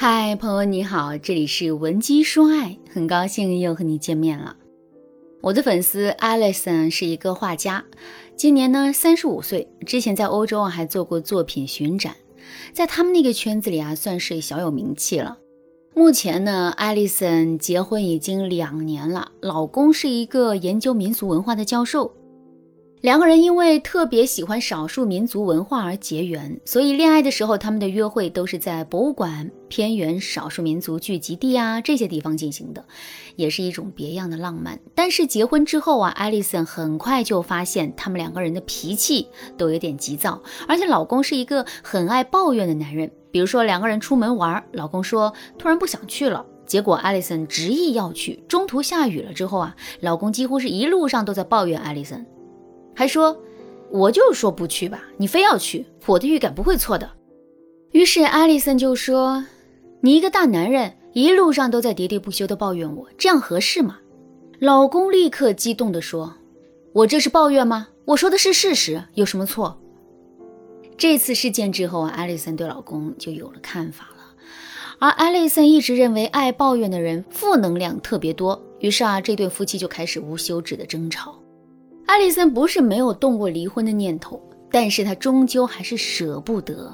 嗨，朋友你好，这里是文姬说爱，很高兴又和你见面了。我的粉丝 Alison 是一个画家，今年呢三十五岁，之前在欧洲啊还做过作品巡展，在他们那个圈子里啊算是小有名气了。目前呢，Alison 结婚已经两年了，老公是一个研究民俗文化的教授。两个人因为特别喜欢少数民族文化而结缘，所以恋爱的时候，他们的约会都是在博物馆、偏远少数民族聚集地啊这些地方进行的，也是一种别样的浪漫。但是结婚之后啊，艾丽森很快就发现他们两个人的脾气都有点急躁，而且老公是一个很爱抱怨的男人。比如说两个人出门玩，老公说突然不想去了，结果艾丽森执意要去，中途下雨了之后啊，老公几乎是一路上都在抱怨艾丽森。还说，我就说不去吧，你非要去，我的预感不会错的。于是艾丽森就说：“你一个大男人，一路上都在喋喋不休的抱怨我，这样合适吗？”老公立刻激动地说：“我这是抱怨吗？我说的是事实，有什么错？”这次事件之后啊，艾丽森对老公就有了看法了。而艾丽森一直认为爱抱怨的人负能量特别多，于是啊，这对夫妻就开始无休止的争吵。艾丽森不是没有动过离婚的念头，但是她终究还是舍不得，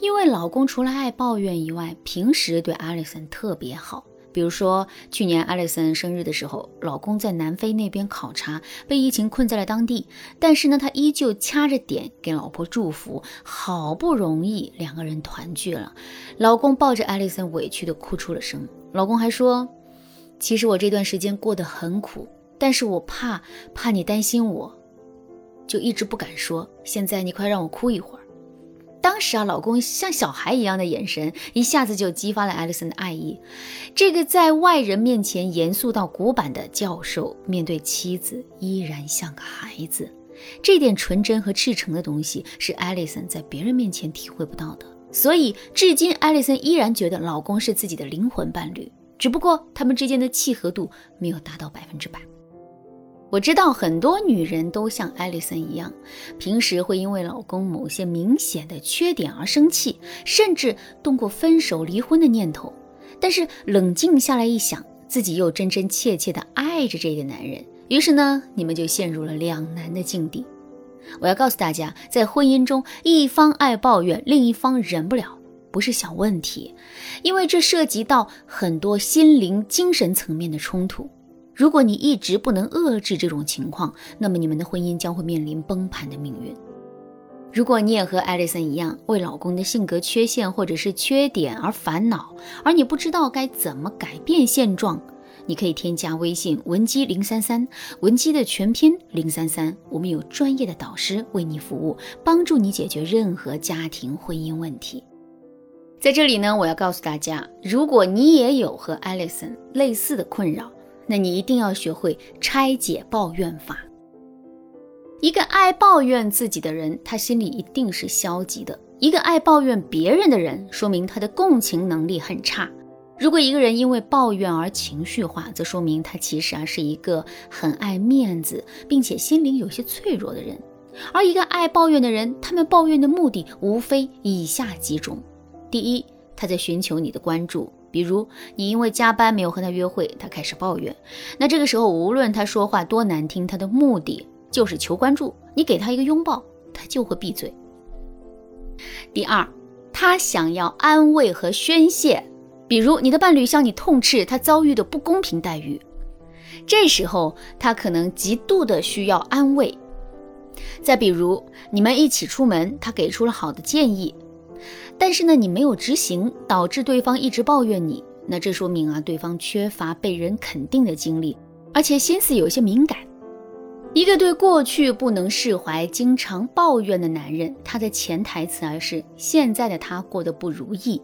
因为老公除了爱抱怨以外，平时对艾丽森特别好。比如说去年艾丽森生日的时候，老公在南非那边考察，被疫情困在了当地，但是呢，他依旧掐着点给老婆祝福，好不容易两个人团聚了，老公抱着艾丽森委屈的哭出了声。老公还说，其实我这段时间过得很苦。但是我怕怕你担心我，就一直不敢说。现在你快让我哭一会儿。当时啊，老公像小孩一样的眼神，一下子就激发了艾丽森的爱意。这个在外人面前严肃到古板的教授，面对妻子依然像个孩子。这点纯真和赤诚的东西，是艾丽森在别人面前体会不到的。所以，至今艾丽森依然觉得老公是自己的灵魂伴侣，只不过他们之间的契合度没有达到百分之百。我知道很多女人都像艾丽森一样，平时会因为老公某些明显的缺点而生气，甚至动过分手、离婚的念头。但是冷静下来一想，自己又真真切切的爱着这个男人，于是呢，你们就陷入了两难的境地。我要告诉大家，在婚姻中，一方爱抱怨，另一方忍不了，不是小问题，因为这涉及到很多心灵、精神层面的冲突。如果你一直不能遏制这种情况，那么你们的婚姻将会面临崩盘的命运。如果你也和艾丽森一样，为老公的性格缺陷或者是缺点而烦恼，而你不知道该怎么改变现状，你可以添加微信文姬零三三，文姬的全拼零三三，我们有专业的导师为你服务，帮助你解决任何家庭婚姻问题。在这里呢，我要告诉大家，如果你也有和艾丽森类似的困扰，那你一定要学会拆解抱怨法。一个爱抱怨自己的人，他心里一定是消极的；一个爱抱怨别人的人，说明他的共情能力很差。如果一个人因为抱怨而情绪化，则说明他其实啊是一个很爱面子，并且心灵有些脆弱的人。而一个爱抱怨的人，他们抱怨的目的无非以下几种：第一，他在寻求你的关注。比如你因为加班没有和他约会，他开始抱怨。那这个时候，无论他说话多难听，他的目的就是求关注。你给他一个拥抱，他就会闭嘴。第二，他想要安慰和宣泄。比如你的伴侣向你痛斥他遭遇的不公平待遇，这时候他可能极度的需要安慰。再比如你们一起出门，他给出了好的建议。但是呢，你没有执行，导致对方一直抱怨你，那这说明啊，对方缺乏被人肯定的经历，而且心思有些敏感。一个对过去不能释怀、经常抱怨的男人，他的潜台词而是现在的他过得不如意。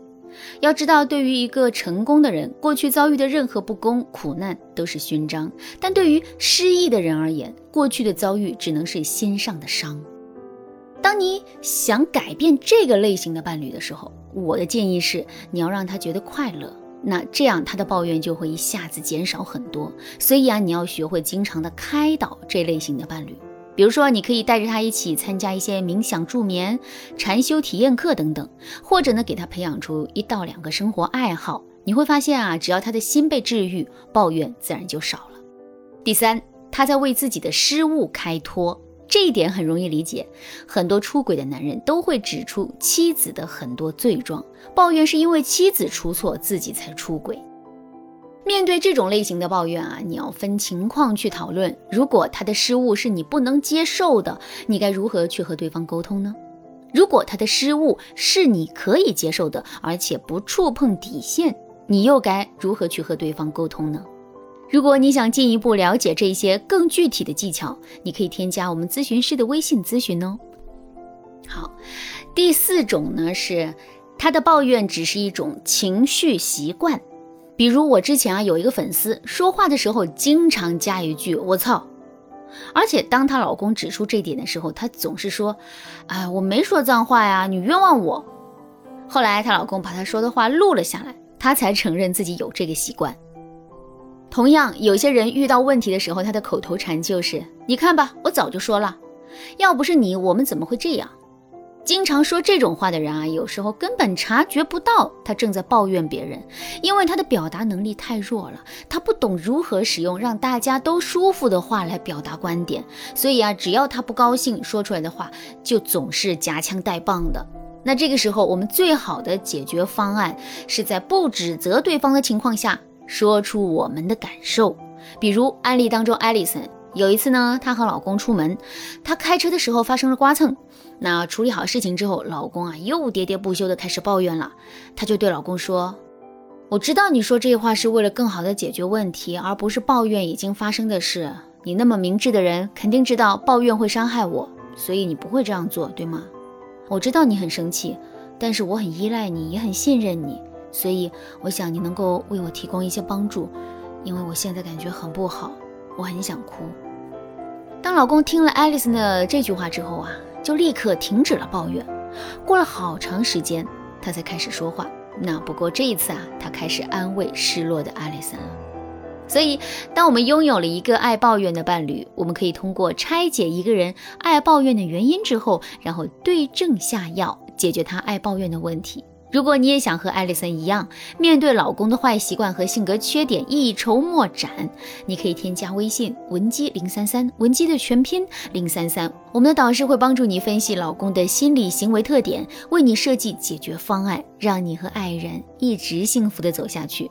要知道，对于一个成功的人，过去遭遇的任何不公、苦难都是勋章；但对于失意的人而言，过去的遭遇只能是心上的伤。当你想改变这个类型的伴侣的时候，我的建议是你要让他觉得快乐，那这样他的抱怨就会一下子减少很多。所以啊，你要学会经常的开导这类型的伴侣。比如说，你可以带着他一起参加一些冥想助眠、禅修体验课等等，或者呢，给他培养出一到两个生活爱好。你会发现啊，只要他的心被治愈，抱怨自然就少了。第三，他在为自己的失误开脱，这一点很容易理解。很多出轨的男人都会指出妻子的很多罪状，抱怨是因为妻子出错，自己才出轨。面对这种类型的抱怨啊，你要分情况去讨论。如果他的失误是你不能接受的，你该如何去和对方沟通呢？如果他的失误是你可以接受的，而且不触碰底线，你又该如何去和对方沟通呢？如果你想进一步了解这些更具体的技巧，你可以添加我们咨询师的微信咨询哦。好，第四种呢是他的抱怨只是一种情绪习惯。比如我之前啊有一个粉丝说话的时候经常加一句“我操”，而且当她老公指出这点的时候，她总是说：“哎，我没说脏话呀，你冤枉我。”后来她老公把她说的话录了下来，她才承认自己有这个习惯。同样，有些人遇到问题的时候，他的口头禅就是：“你看吧，我早就说了，要不是你，我们怎么会这样？”经常说这种话的人啊，有时候根本察觉不到他正在抱怨别人，因为他的表达能力太弱了，他不懂如何使用让大家都舒服的话来表达观点，所以啊，只要他不高兴，说出来的话就总是夹枪带棒的。那这个时候，我们最好的解决方案是在不指责对方的情况下，说出我们的感受。比如案例当中，艾丽森。有一次呢，她和老公出门，她开车的时候发生了刮蹭。那处理好事情之后，老公啊又喋喋不休的开始抱怨了。她就对老公说：“我知道你说这话是为了更好的解决问题，而不是抱怨已经发生的事。你那么明智的人，肯定知道抱怨会伤害我，所以你不会这样做，对吗？我知道你很生气，但是我很依赖你，也很信任你，所以我想你能够为我提供一些帮助，因为我现在感觉很不好，我很想哭。”当老公听了爱丽丝的这句话之后啊，就立刻停止了抱怨。过了好长时间，他才开始说话。那不过这一次啊，他开始安慰失落的爱丽丝了。所以，当我们拥有了一个爱抱怨的伴侣，我们可以通过拆解一个人爱抱怨的原因之后，然后对症下药，解决他爱抱怨的问题。如果你也想和艾丽森一样，面对老公的坏习惯和性格缺点一筹莫展，你可以添加微信文姬零三三，文姬的全拼零三三，我们的导师会帮助你分析老公的心理行为特点，为你设计解决方案，让你和爱人一直幸福的走下去。